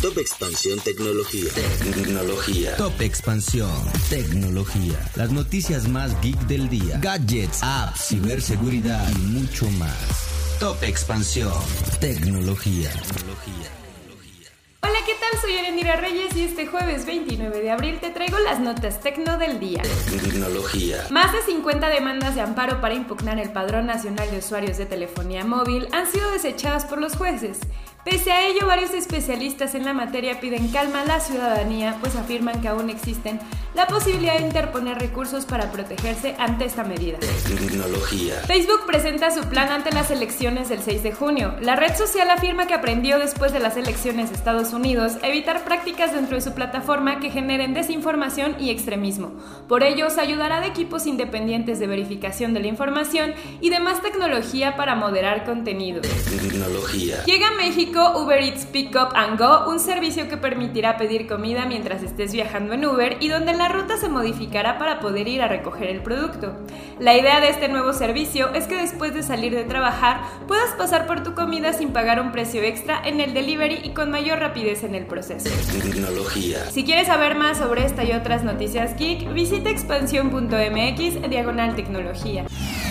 Top Expansión Tecnología. Tecnología. Top Expansión Tecnología. Las noticias más geek del día. Gadgets, apps, ciberseguridad y mucho más. Top Expansión Tecnología. Hola, ¿qué tal? Soy Erendira Reyes y este jueves 29 de abril te traigo las notas tecno del día. Tecnología. Más de 50 demandas de amparo para impugnar el Padrón Nacional de Usuarios de Telefonía Móvil han sido desechadas por los jueces. Pese a ello, varios especialistas en la materia piden calma a la ciudadanía, pues afirman que aún existen la posibilidad de interponer recursos para protegerse ante esta medida. Tecnología. Facebook presenta su plan ante las elecciones del 6 de junio. La red social afirma que aprendió después de las elecciones de Estados Unidos evitar prácticas dentro de su plataforma que generen desinformación y extremismo. Por ello, se ayudará de equipos independientes de verificación de la información y demás tecnología para moderar contenidos. Tecnología. Llega a México Uber Eats Pick Up and Go, un servicio que permitirá pedir comida mientras estés viajando en Uber y donde la ruta se modificará para poder ir a recoger el producto. La idea de este nuevo servicio es que después de salir de trabajar puedas pasar por tu comida sin pagar un precio extra en el delivery y con mayor rapidez en el proceso. Tecnología. Si quieres saber más sobre esta y otras noticias geek, visita expansión.mx diagonal tecnología.